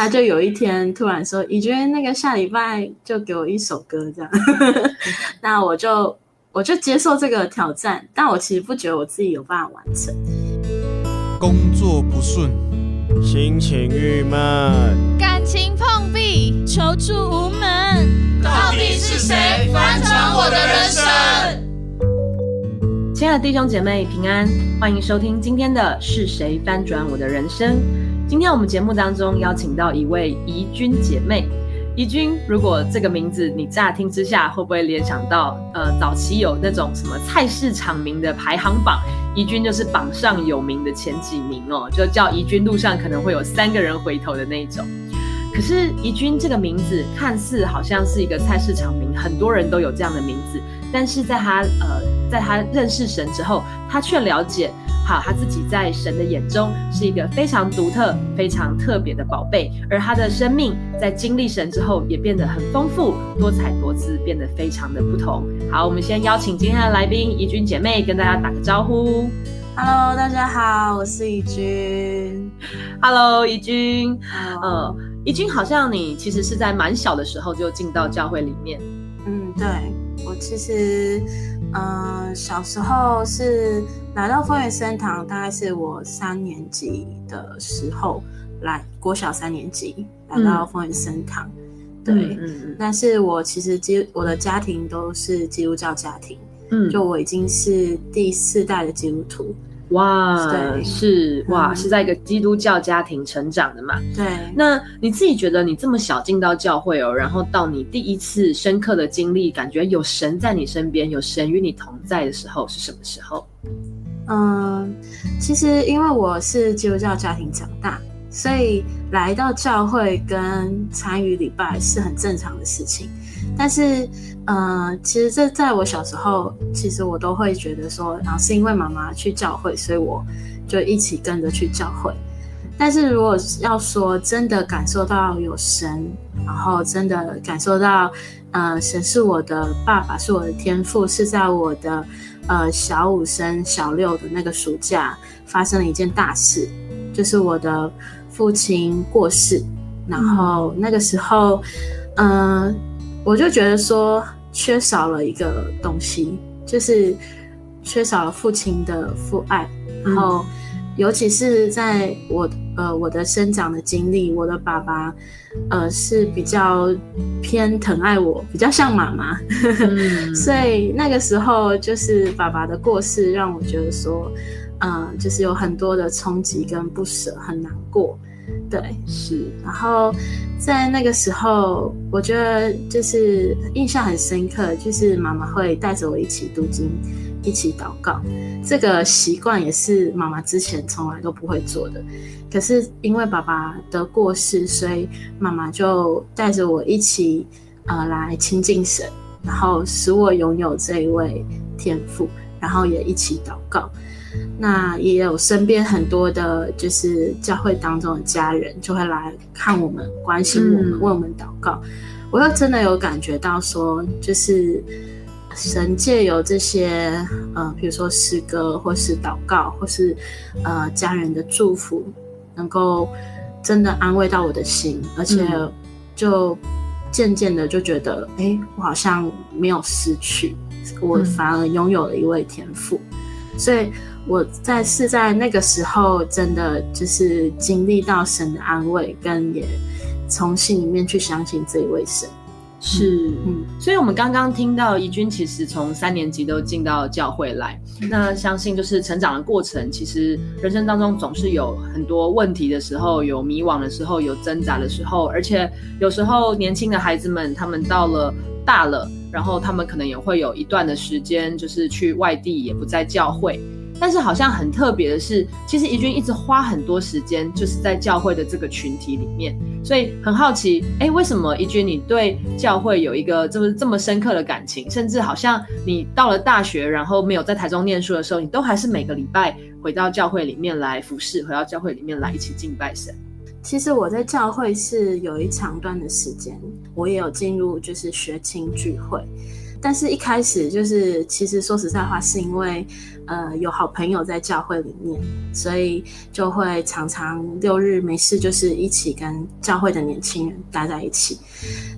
他就有一天突然说：“以君，那个下礼拜就给我一首歌这样。”那我就我就接受这个挑战，但我其实不觉得我自己有办法完成。工作不顺，心情郁闷，感情碰壁，求助无门，到底是谁翻转我的人生？亲爱的弟兄姐妹平安，欢迎收听今天的《是谁翻转我的人生》。今天我们节目当中邀请到一位怡君姐妹。怡君，如果这个名字你乍听之下会不会联想到，呃，早期有那种什么菜市场名的排行榜，怡君就是榜上有名的前几名哦，就叫怡君路上可能会有三个人回头的那种。可是怡君这个名字看似好像是一个菜市场名，很多人都有这样的名字，但是在他呃，在他认识神之后，他却了解。好，他自己在神的眼中是一个非常独特、非常特别的宝贝，而他的生命在经历神之后，也变得很丰富、多彩多姿，变得非常的不同。好，我们先邀请今天的来宾怡君姐妹跟大家打个招呼。Hello，大家好，我是怡君。Hello，怡君。呃，怡君好像你其实是在蛮小的时候就进到教会里面。嗯，对我其实。嗯，小时候是来到丰原生堂，大概是我三年级的时候来，国小三年级来到丰原生堂。对，嗯嗯。但是我其实基我的家庭都是基督教家庭，嗯，就我已经是第四代的基督徒。哇，是哇，是在一个基督教家庭成长的嘛？对。那你自己觉得你这么小进到教会哦，然后到你第一次深刻的经历，感觉有神在你身边，有神与你同在的时候是什么时候？嗯，其实因为我是基督教家庭长大，所以来到教会跟参与礼拜是很正常的事情。但是，嗯，其实这在我小时候，其实我都会觉得说，然后是因为妈妈去教会，所以我就一起跟着去教会。但是如果要说真的感受到有神，然后真的感受到，呃，神是我的爸爸，是我的天赋，是在我的呃小五升小六的那个暑假发生了一件大事，就是我的父亲过世，然后那个时候，嗯。我就觉得说缺少了一个东西，就是缺少了父亲的父爱。然后，尤其是在我呃我的生长的经历，我的爸爸呃是比较偏疼爱我，比较像妈妈。所以那个时候，就是爸爸的过世，让我觉得说，嗯，就是有很多的冲击跟不舍，很难过。对，是。然后在那个时候，我觉得就是印象很深刻，就是妈妈会带着我一起读经，一起祷告。这个习惯也是妈妈之前从来都不会做的。可是因为爸爸的过世，所以妈妈就带着我一起呃来亲近神，然后使我拥有这一位天赋，然后也一起祷告。那也有身边很多的，就是教会当中的家人，就会来看我们，关心我们，为我们祷告。我又真的有感觉到说，就是神界有这些，呃，比如说诗歌，或是祷告，或是呃家人的祝福，能够真的安慰到我的心，而且就渐渐的就觉得，哎，我好像没有失去，我反而拥有了一位天赋，所以。我在是在那个时候，真的就是经历到神的安慰，跟也从心里面去相信这一位神。是，嗯，所以我们刚刚听到怡君其实从三年级都进到教会来，那相信就是成长的过程，其实人生当中总是有很多问题的时候，有迷惘的时候，有挣扎的时候，而且有时候年轻的孩子们他们到了大了，然后他们可能也会有一段的时间，就是去外地，也不在教会。但是好像很特别的是，其实怡君一直花很多时间，就是在教会的这个群体里面，所以很好奇，哎，为什么怡君你对教会有一个这么这么深刻的感情，甚至好像你到了大学，然后没有在台中念书的时候，你都还是每个礼拜回到教会里面来服侍，回到教会里面来一起敬拜神。其实我在教会是有一长段的时间，我也有进入就是学青聚会。但是一开始就是其实说实在话，是因为呃有好朋友在教会里面，所以就会常常六日没事就是一起跟教会的年轻人待在一起。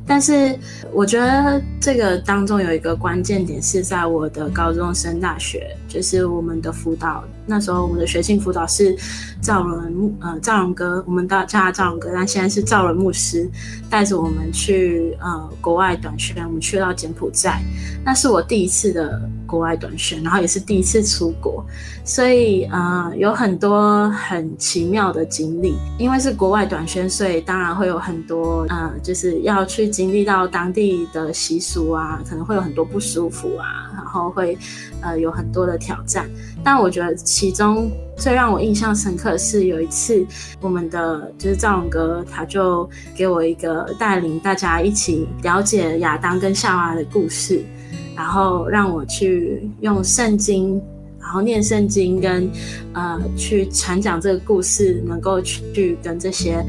但是我觉得这个当中有一个关键点是在我的高中升大学，就是我们的辅导。那时候我们的学性辅导是赵伦呃赵荣哥，我们叫他赵荣哥，但现在是赵伦牧师带着我们去呃国外短宣，我们去到柬埔寨，那是我第一次的国外短宣，然后也是第一次出国，所以呃有很多很奇妙的经历。因为是国外短宣，所以当然会有很多呃就是要去经历到当地的习俗啊，可能会有很多不舒服啊，然后会呃有很多的挑战。但我觉得其中最让我印象深刻的是有一次，我们的就是赵勇哥，他就给我一个带领大家一起了解亚当跟夏娃的故事，然后让我去用圣经，然后念圣经跟呃去传讲这个故事，能够去跟这些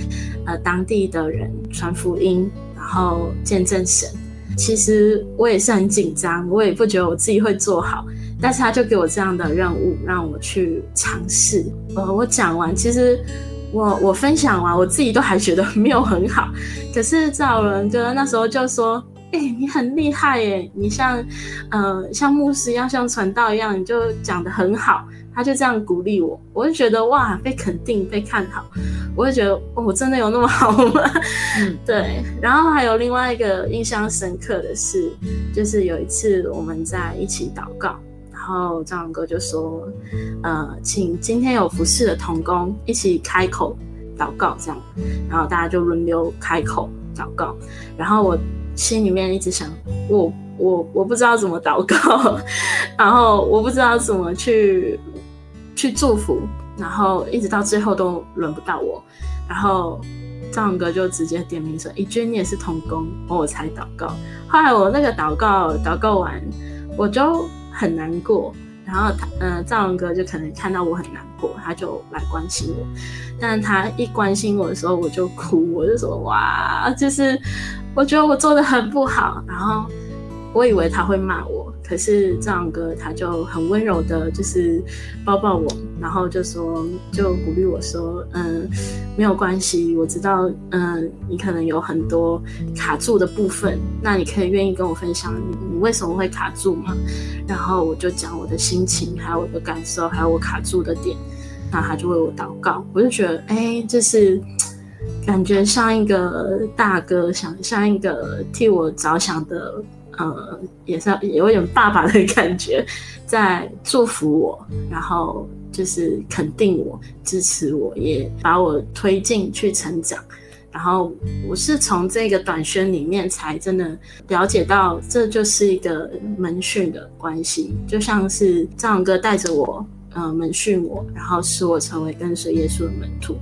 呃当地的人传福音，然后见证神。其实我也是很紧张，我也不觉得我自己会做好。但是他就给我这样的任务，让我去尝试。呃，我讲完，其实我我分享完，我自己都还觉得没有很好。可是赵伦哥那时候就说：“哎，你很厉害耶，你像呃像牧师一样，像传道一样，你就讲的很好。”他就这样鼓励我，我就觉得哇，被肯定、被看好，我就觉得我真的有那么好吗？嗯，对。然后还有另外一个印象深刻的是，就是有一次我们在一起祷告。然后张哥就说：“呃，请今天有服侍的童工一起开口祷告，这样。然后大家就轮流开口祷告。然后我心里面一直想，我我我不知道怎么祷告，然后我不知道怎么去去祝福。然后一直到最后都轮不到我。然后张哥就直接点名说：‘一君你也是童工，我才祷告。’后来我那个祷告祷告完，我就。”很难过，然后他，嗯，赵文哥就可能看到我很难过，他就来关心我。但他一关心我的时候，我就哭，我就说哇，就是我觉得我做的很不好，然后我以为他会骂我。可是这样哥他就很温柔的，就是抱抱我，然后就说，就鼓励我说，嗯，没有关系，我知道，嗯，你可能有很多卡住的部分，那你可以愿意跟我分享你你为什么会卡住吗？然后我就讲我的心情，还有我的感受，还有我卡住的点，那他就为我祷告，我就觉得，哎，就是感觉像一个大哥，想像一个替我着想的。呃，也是有点爸爸的感觉，在祝福我，然后就是肯定我、支持我，也把我推进去成长。然后我是从这个短宣里面才真的了解到，这就是一个门训的关系，就像是张哥带着我，呃，门训我，然后使我成为跟随耶稣的门徒。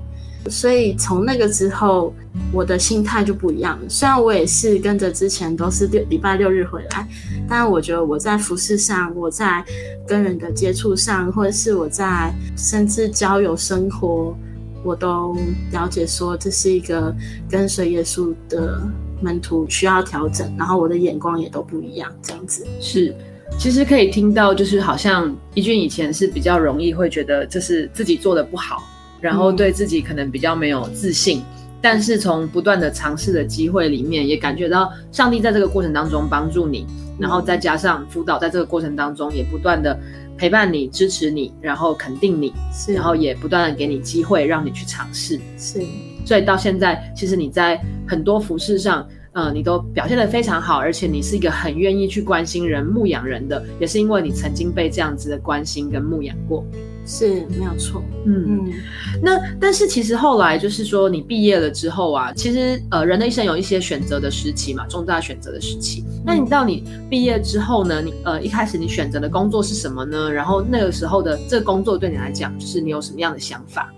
所以从那个之后，我的心态就不一样了。虽然我也是跟着之前都是六礼拜六日回来，但我觉得我在服饰上，我在跟人的接触上，或者是我在甚至交友生活，我都了解说这是一个跟随耶稣的门徒需要调整，然后我的眼光也都不一样。这样子是，其实可以听到，就是好像一俊以前是比较容易会觉得这是自己做的不好。然后对自己可能比较没有自信，但是从不断的尝试的机会里面，也感觉到上帝在这个过程当中帮助你，然后再加上辅导，在这个过程当中也不断的陪伴你、支持你，然后肯定你，然后也不断的给你机会让你去尝试，是，所以到现在，其实你在很多服饰上，呃，你都表现的非常好，而且你是一个很愿意去关心人、牧养人的，也是因为你曾经被这样子的关心跟牧养过。是没有错，嗯嗯，那但是其实后来就是说你毕业了之后啊，其实呃人的一生有一些选择的时期嘛，重大选择的时期。那你到你毕业之后呢，你呃一开始你选择的工作是什么呢？然后那个时候的这个工作对你来讲，就是你有什么样的想法？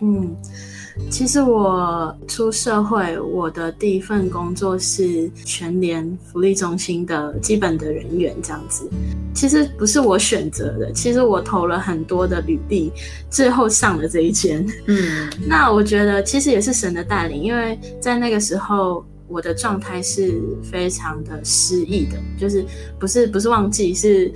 嗯。其实我出社会，我的第一份工作是全联福利中心的基本的人员，这样子。其实不是我选择的，其实我投了很多的履历，最后上了这一间。嗯，那我觉得其实也是神的带领，因为在那个时候。我的状态是非常的失意的，就是不是不是忘记，是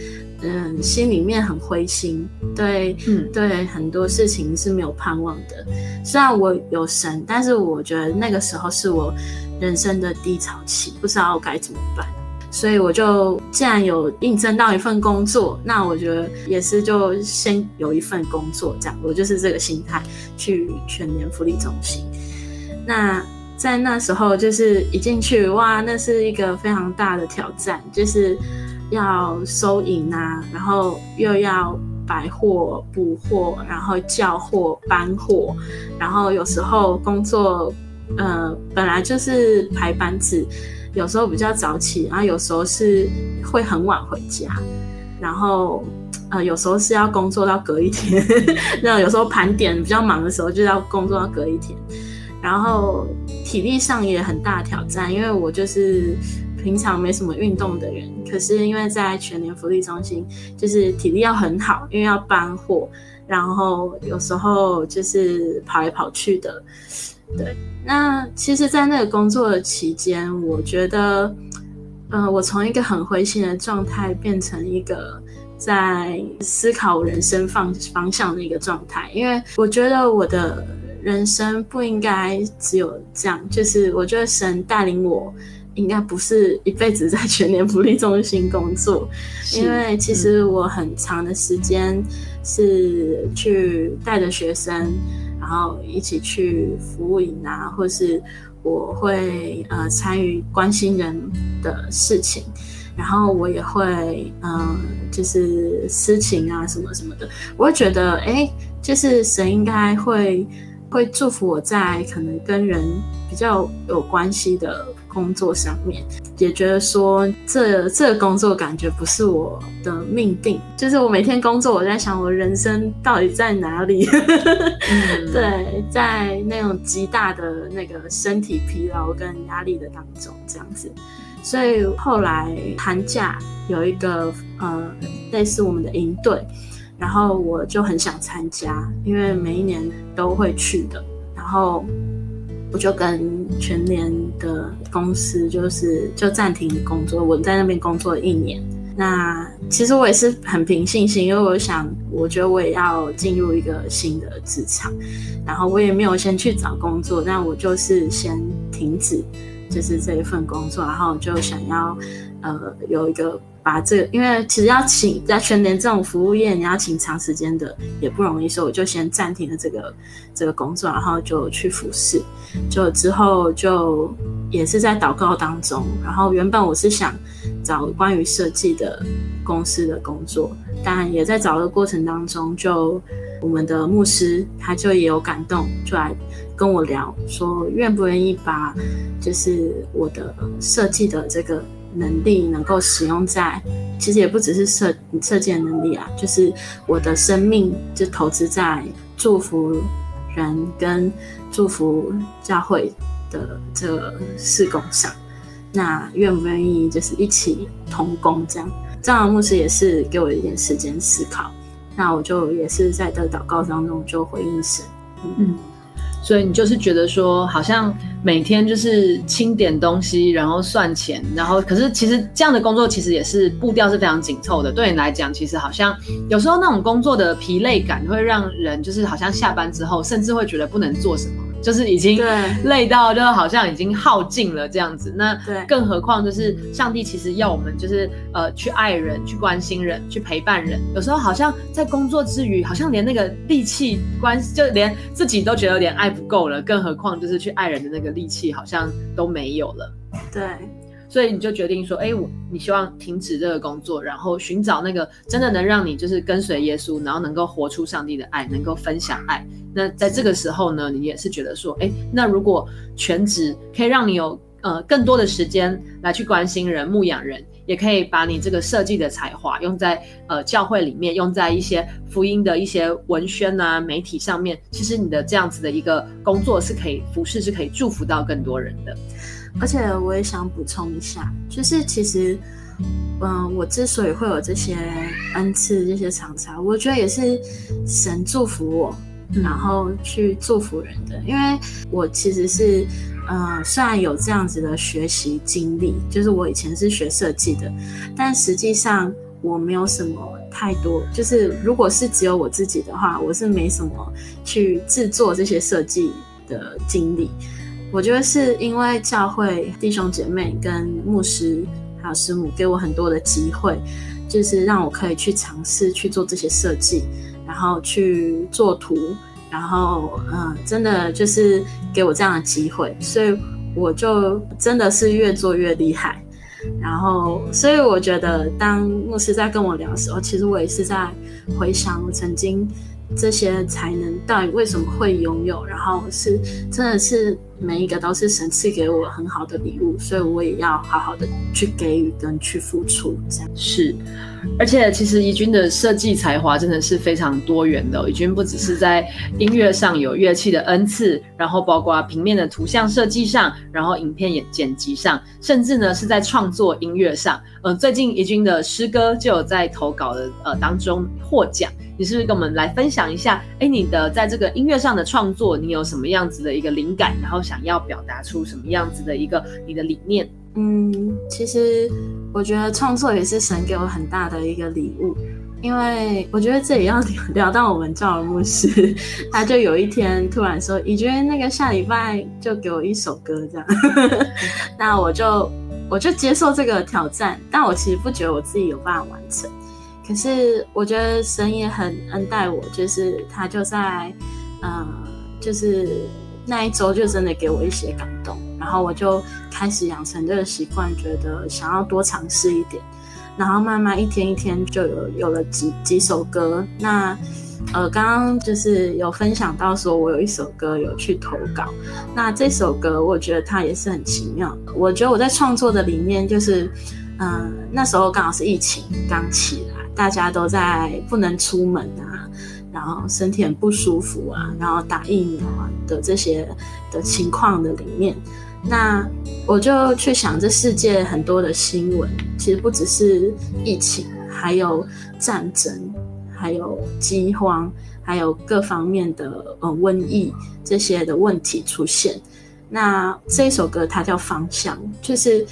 嗯心里面很灰心，对，嗯对很多事情是没有盼望的。虽然我有神，但是我觉得那个时候是我人生的低潮期，不知道该怎么办。所以我就既然有应征到一份工作，那我觉得也是就先有一份工作这样，我就是这个心态去全年福利中心。那在那时候就是一进去哇，那是一个非常大的挑战，就是要收银啊，然后又要摆货、补货，然后叫货、搬货，然后有时候工作呃本来就是排班制。有时候比较早起，然后有时候是会很晚回家，然后呃有时候是要工作到隔一天，那有时候盘点比较忙的时候就要工作到隔一天，然后体力上也很大挑战，因为我就是平常没什么运动的人，可是因为在全年福利中心，就是体力要很好，因为要搬货，然后有时候就是跑来跑去的。对，那其实，在那个工作的期间，我觉得，嗯，我从一个很灰心的状态，变成一个在思考人生方方向的一个状态。因为我觉得我的人生不应该只有这样，就是我觉得神带领我，应该不是一辈子在全年福利中心工作，因为其实我很长的时间是去带着学生。然后一起去服务营啊，或是我会呃参与关心人的事情，然后我也会嗯就是私情啊什么什么的，我会觉得哎，就是神应该会会祝福我在可能跟人比较有关系的。工作上面也觉得说，这这个工作感觉不是我的命定，就是我每天工作，我在想我人生到底在哪里？对，在那种极大的那个身体疲劳跟压力的当中，这样子。所以后来寒假有一个呃类似我们的营队，然后我就很想参加，因为每一年都会去的，然后。我就跟全联的公司就是就暂停工作，我在那边工作了一年。那其实我也是很凭信心，因为我想，我觉得我也要进入一个新的职场，然后我也没有先去找工作，但我就是先停止，就是这一份工作，然后就想要呃有一个。把这个，因为其实要请在全年这种服务业，你要请长时间的也不容易，所以我就先暂停了这个这个工作，然后就去服侍。就之后就也是在祷告当中，然后原本我是想找关于设计的公司的工作，但也在找的过程当中，就我们的牧师他就也有感动，就来跟我聊说愿不愿意把就是我的设计的这个。能力能够使用在，其实也不只是设设计能力啊，就是我的生命就投资在祝福人跟祝福教会的这个事工上。那愿不愿意就是一起同工这样？张老牧师也是给我一点时间思考，那我就也是在的祷告当中就回应神，嗯。所以你就是觉得说，好像每天就是清点东西，然后算钱，然后可是其实这样的工作其实也是步调是非常紧凑的。对你来讲，其实好像有时候那种工作的疲累感会让人就是好像下班之后，甚至会觉得不能做什么。就是已经累到，就好像已经耗尽了这样子。那更何况就是上帝其实要我们就是呃去爱人、去关心人、去陪伴人。有时候好像在工作之余，好像连那个力气关，就连自己都觉得有点爱不够了。更何况就是去爱人的那个力气好像都没有了。对。所以你就决定说，哎，我你希望停止这个工作，然后寻找那个真的能让你就是跟随耶稣，然后能够活出上帝的爱，能够分享爱。那在这个时候呢，你也是觉得说，哎，那如果全职可以让你有呃更多的时间来去关心人、牧养人，也可以把你这个设计的才华用在呃教会里面，用在一些福音的一些文宣啊、媒体上面，其实你的这样子的一个工作是可以服侍，是可以祝福到更多人的。而且我也想补充一下，就是其实，嗯，我之所以会有这些恩赐、这些长才，我觉得也是神祝福我，然后去祝福人的。因为我其实是呃，虽然有这样子的学习经历，就是我以前是学设计的，但实际上我没有什么太多，就是如果是只有我自己的话，我是没什么去制作这些设计的经历。我觉得是因为教会弟兄姐妹跟牧师还有师母给我很多的机会，就是让我可以去尝试去做这些设计，然后去做图。然后，嗯，真的就是给我这样的机会，所以我就真的是越做越厉害。然后，所以我觉得，当牧师在跟我聊的时候，其实我也是在回想我曾经这些才能到底为什么会拥有，然后是真的是。每一个都是神赐给我很好的礼物，所以我也要好好的去给予跟去付出。这样是，而且其实怡君的设计才华真的是非常多元的。怡君不只是在音乐上有乐器的恩赐，然后包括平面的图像设计上，然后影片剪剪辑上，甚至呢是在创作音乐上。呃，最近怡君的诗歌就有在投稿的呃当中获奖。你是不是跟我们来分享一下？哎，你的在这个音乐上的创作，你有什么样子的一个灵感？然后想要表达出什么样子的一个你的理念？嗯，其实我觉得创作也是神给我很大的一个礼物，因为我觉得这也要聊到我们教牧师，他就有一天突然说：“你觉得那个下礼拜就给我一首歌这样？” 那我就我就接受这个挑战，但我其实不觉得我自己有办法完成。可是我觉得神也很恩待我，就是他就在，嗯，就是那一周就真的给我一些感动，然后我就开始养成这个习惯，觉得想要多尝试一点，然后慢慢一天一天就有有了几几首歌。那呃，刚刚就是有分享到说我有一首歌有去投稿，那这首歌我觉得它也是很奇妙。我觉得我在创作的理念就是，嗯，那时候刚好是疫情刚起来。大家都在不能出门啊，然后身体很不舒服啊，然后打疫苗啊的这些的情况的里面，那我就去想，这世界很多的新闻，其实不只是疫情，还有战争，还有饥荒，还有各方面的呃瘟疫这些的问题出现。那这一首歌它叫《方向》，就是。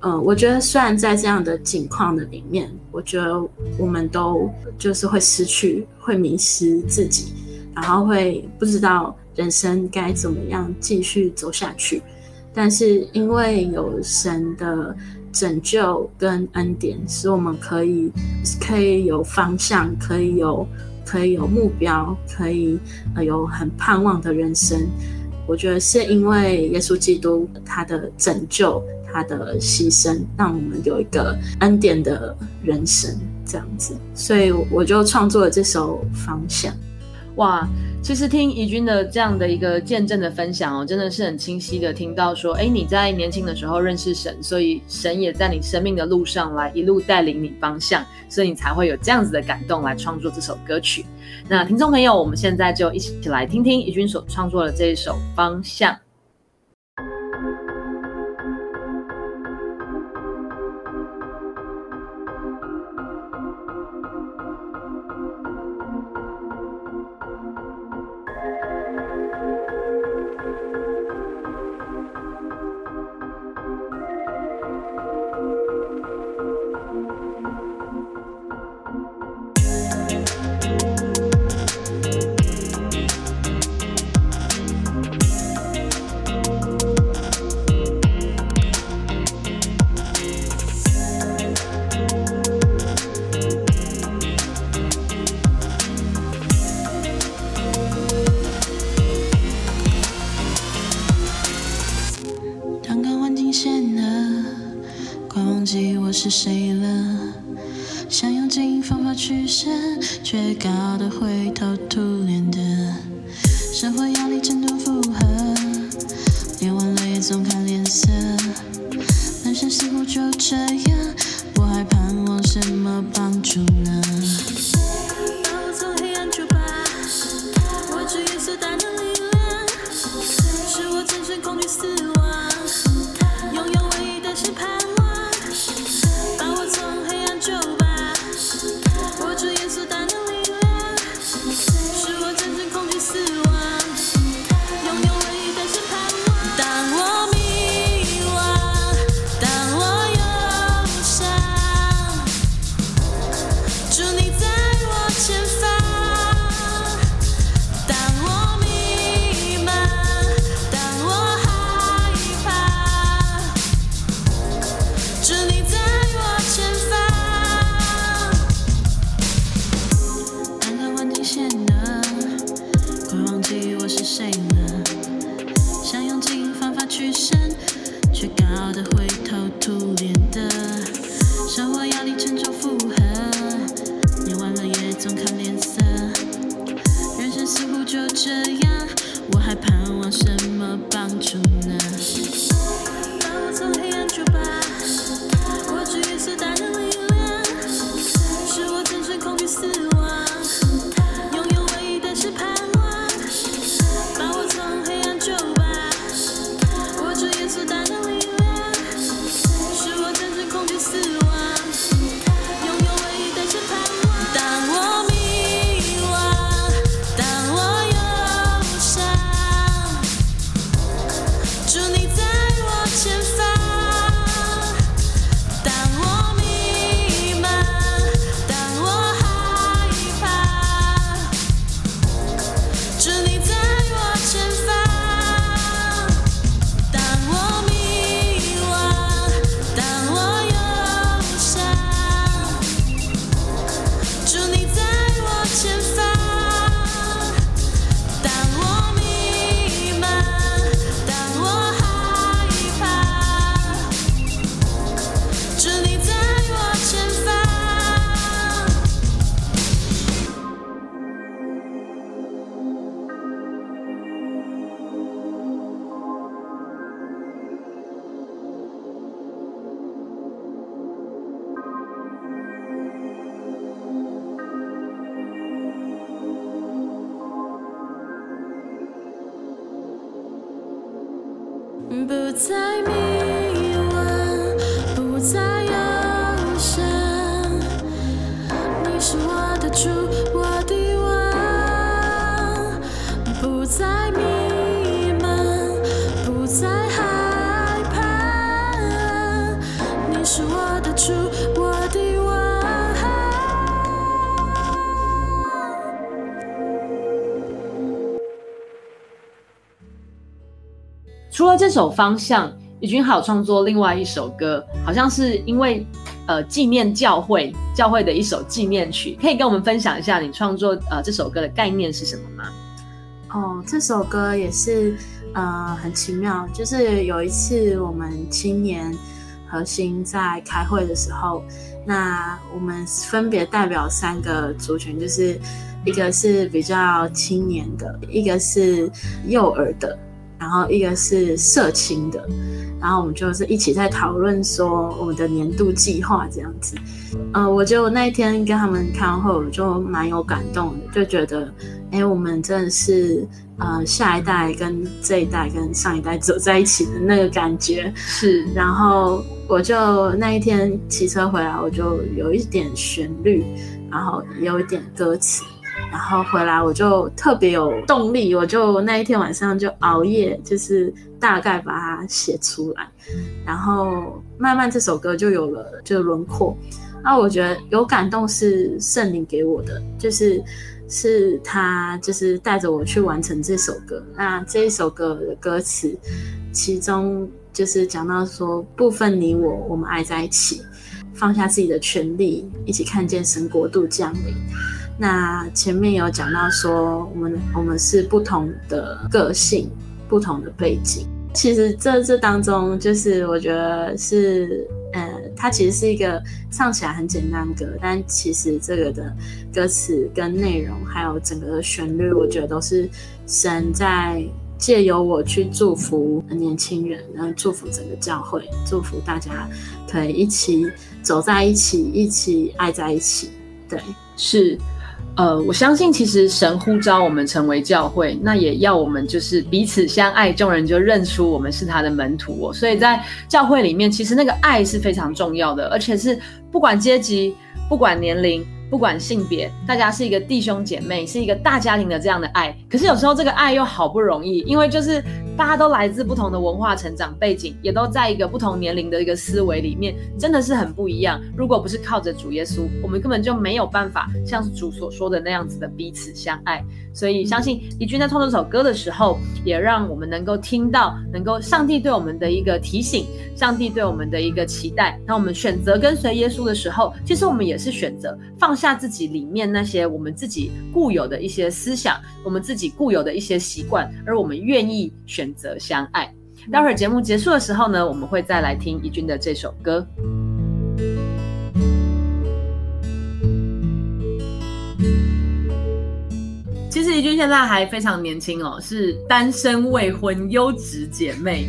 嗯，我觉得虽然在这样的境况的里面，我觉得我们都就是会失去、会迷失自己，然后会不知道人生该怎么样继续走下去。但是因为有神的拯救跟恩典，使我们可以可以有方向，可以有可以有目标，可以有很盼望的人生。我觉得是因为耶稣基督他的拯救。他的牺牲，让我们有一个恩典的人生，这样子，所以我就创作了这首《方向》。哇，其实听怡君的这样的一个见证的分享哦，真的是很清晰的听到说，哎，你在年轻的时候认识神，所以神也在你生命的路上来一路带领你方向，所以你才会有这样子的感动来创作这首歌曲。那听众朋友，我们现在就一起来听听怡君所创作的这一首《方向》。在明这首《方向》，怡君好创作另外一首歌，好像是因为呃纪念教会教会的一首纪念曲，可以跟我们分享一下你创作呃这首歌的概念是什么吗？哦，这首歌也是呃很奇妙，就是有一次我们青年核心在开会的时候，那我们分别代表三个族群，就是一个是比较青年的，一个是幼儿的。然后一个是社青的，然后我们就是一起在讨论说我们的年度计划这样子。呃，我就那一天跟他们开完会，我就蛮有感动的，就觉得，哎，我们真的是呃下一代跟这一代跟上一代走在一起的那个感觉是。然后我就那一天骑车回来，我就有一点旋律，然后有一点歌词。然后回来我就特别有动力，我就那一天晚上就熬夜，就是大概把它写出来，然后慢慢这首歌就有了就轮廓。那我觉得有感动是圣灵给我的，就是是他就是带着我去完成这首歌。那这一首歌的歌词，其中就是讲到说部分你我我们爱在一起，放下自己的权利，一起看见神国度降临。那前面有讲到说，我们我们是不同的个性，不同的背景。其实这这当中，就是我觉得是，呃，它其实是一个唱起来很简单的歌，但其实这个的歌词跟内容，还有整个旋律，我觉得都是神在借由我去祝福年轻人，然后祝福整个教会，祝福大家可以一起走在一起，一起爱在一起。对，是。呃，我相信其实神呼召我们成为教会，那也要我们就是彼此相爱，众人就认出我们是他的门徒哦。所以在教会里面，其实那个爱是非常重要的，而且是不管阶级、不管年龄。不管性别，大家是一个弟兄姐妹，是一个大家庭的这样的爱。可是有时候这个爱又好不容易，因为就是大家都来自不同的文化成长背景，也都在一个不同年龄的一个思维里面，真的是很不一样。如果不是靠着主耶稣，我们根本就没有办法像主所说的那样子的彼此相爱。所以相信怡君在创作这首歌的时候，也让我们能够听到，能够上帝对我们的一个提醒，上帝对我们的一个期待。当我们选择跟随耶稣的时候，其实我们也是选择放下自己里面那些我们自己固有的一些思想，我们自己固有的一些习惯，而我们愿意选择相爱。待会儿节目结束的时候呢，我们会再来听怡君的这首歌。其实怡君现在还非常年轻哦，是单身未婚优质姐妹。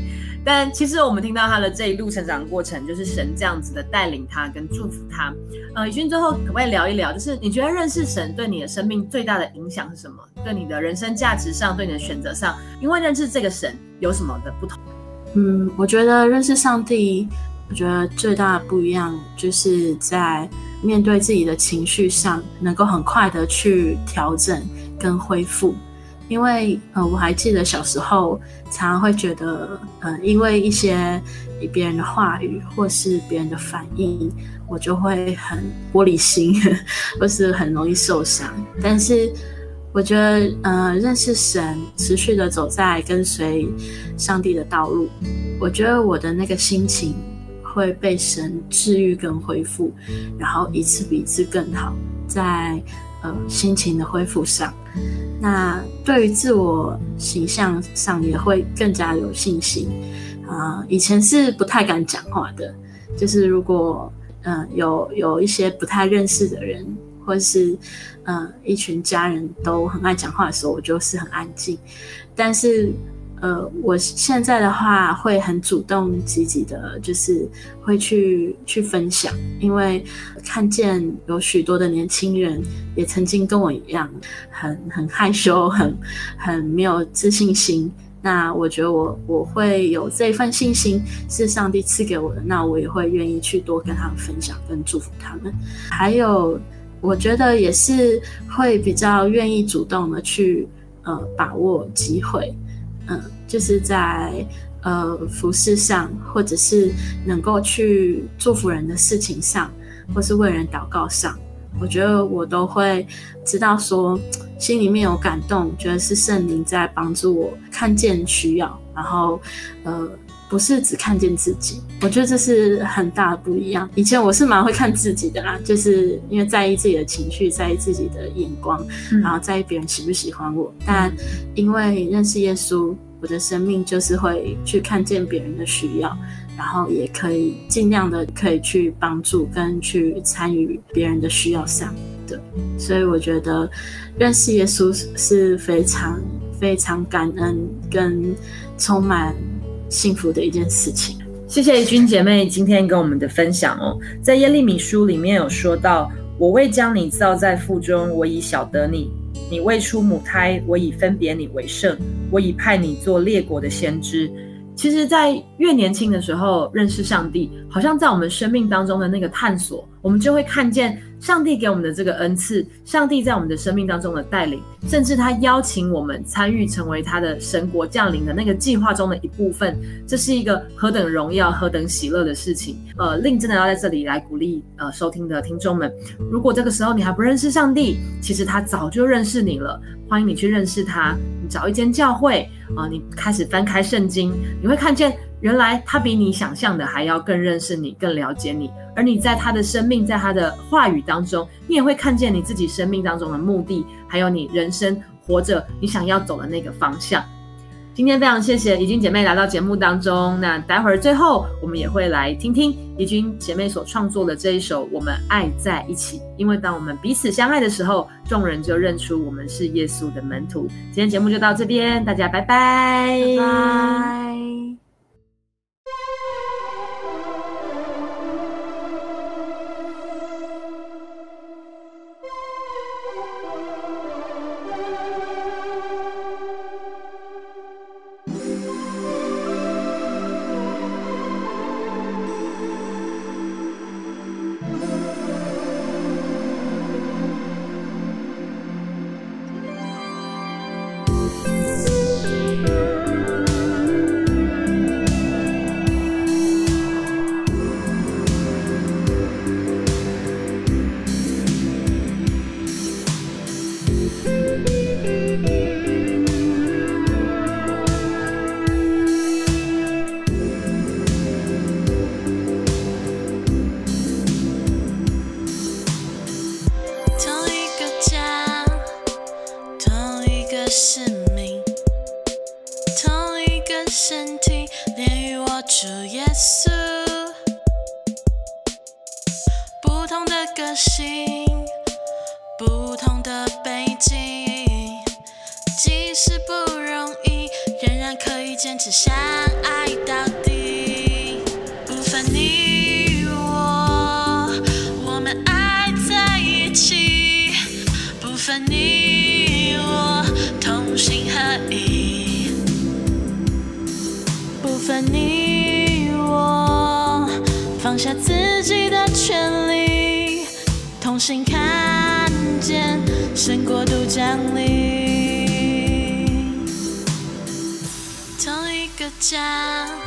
但其实我们听到他的这一路成长过程，就是神这样子的带领他跟祝福他。呃，怡君最后可不可以聊一聊，就是你觉得认识神对你的生命最大的影响是什么？对你的人生价值上，对你的选择上，因为认识这个神有什么的不同？嗯，我觉得认识上帝，我觉得最大的不一样就是在面对自己的情绪上，能够很快的去调整。跟恢复，因为呃，我还记得小时候常常会觉得，呃，因为一些别人的话语或是别人的反应，我就会很玻璃心，或是很容易受伤。但是我觉得，呃，认识神，持续的走在跟随上帝的道路，我觉得我的那个心情会被神治愈跟恢复，然后一次比一次更好，在。呃，心情的恢复上，那对于自我形象上也会更加有信心啊。以前是不太敢讲话的，就是如果嗯有有一些不太认识的人，或是嗯一群家人都很爱讲话的时候，我就是很安静。但是。呃，我现在的话会很主动积极的，就是会去去分享，因为看见有许多的年轻人也曾经跟我一样，很很害羞，很很没有自信心，那我觉得我我会有这份信心是上帝赐给我的，那我也会愿意去多跟他们分享跟祝福他们。还有，我觉得也是会比较愿意主动的去呃把握机会，嗯，就是在呃服饰上，或者是能够去祝福人的事情上，或是为人祷告上。我觉得我都会知道，说心里面有感动，觉得是圣灵在帮助我看见需要，然后呃，不是只看见自己。我觉得这是很大的不一样。以前我是蛮会看自己的啦，就是因为在意自己的情绪，在意自己的眼光，然后在意别人喜不喜欢我。但因为认识耶稣，我的生命就是会去看见别人的需要。然后也可以尽量的可以去帮助跟去参与别人的需要上，的，所以我觉得认识耶稣是非常非常感恩跟充满幸福的一件事情。谢谢君姐妹今天跟我们的分享哦，在耶利米书里面有说到：“我未将你造在腹中，我已晓得你；你未出母胎，我已分别你为圣，我已派你做列国的先知。”其实，在越年轻的时候认识上帝，好像在我们生命当中的那个探索，我们就会看见。上帝给我们的这个恩赐，上帝在我们的生命当中的带领，甚至他邀请我们参与成为他的神国降临的那个计划中的一部分，这是一个何等荣耀、何等喜乐的事情。呃，令真的要在这里来鼓励呃收听的听众们，如果这个时候你还不认识上帝，其实他早就认识你了，欢迎你去认识他。你找一间教会啊，你开始翻开圣经，你会看见。原来他比你想象的还要更认识你，更了解你。而你在他的生命，在他的话语当中，你也会看见你自己生命当中的目的，还有你人生活着你想要走的那个方向。今天非常谢谢怡君姐妹来到节目当中。那待会儿最后，我们也会来听听怡君姐妹所创作的这一首《我们爱在一起》。因为当我们彼此相爱的时候，众人就认出我们是耶稣的门徒。今天节目就到这边，大家拜拜，自己的权利，同心看见，胜过独占领同一个家。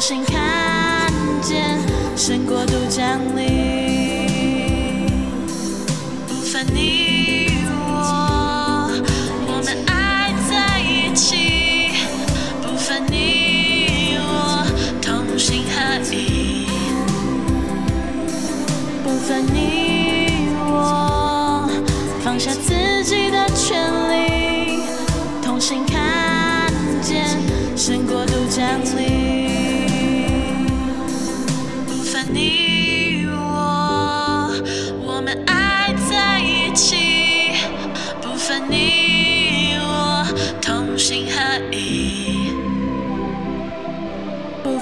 同心看见胜过度奖励。不分你我，我们爱在一起，不分你我，同心合一。不分你我，放下自己的权利，同心看见胜过度奖励。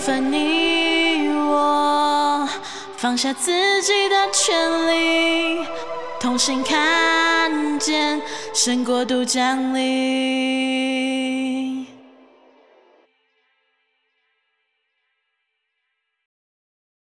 分你我，放下自己的权利，同心看见胜过度奖励。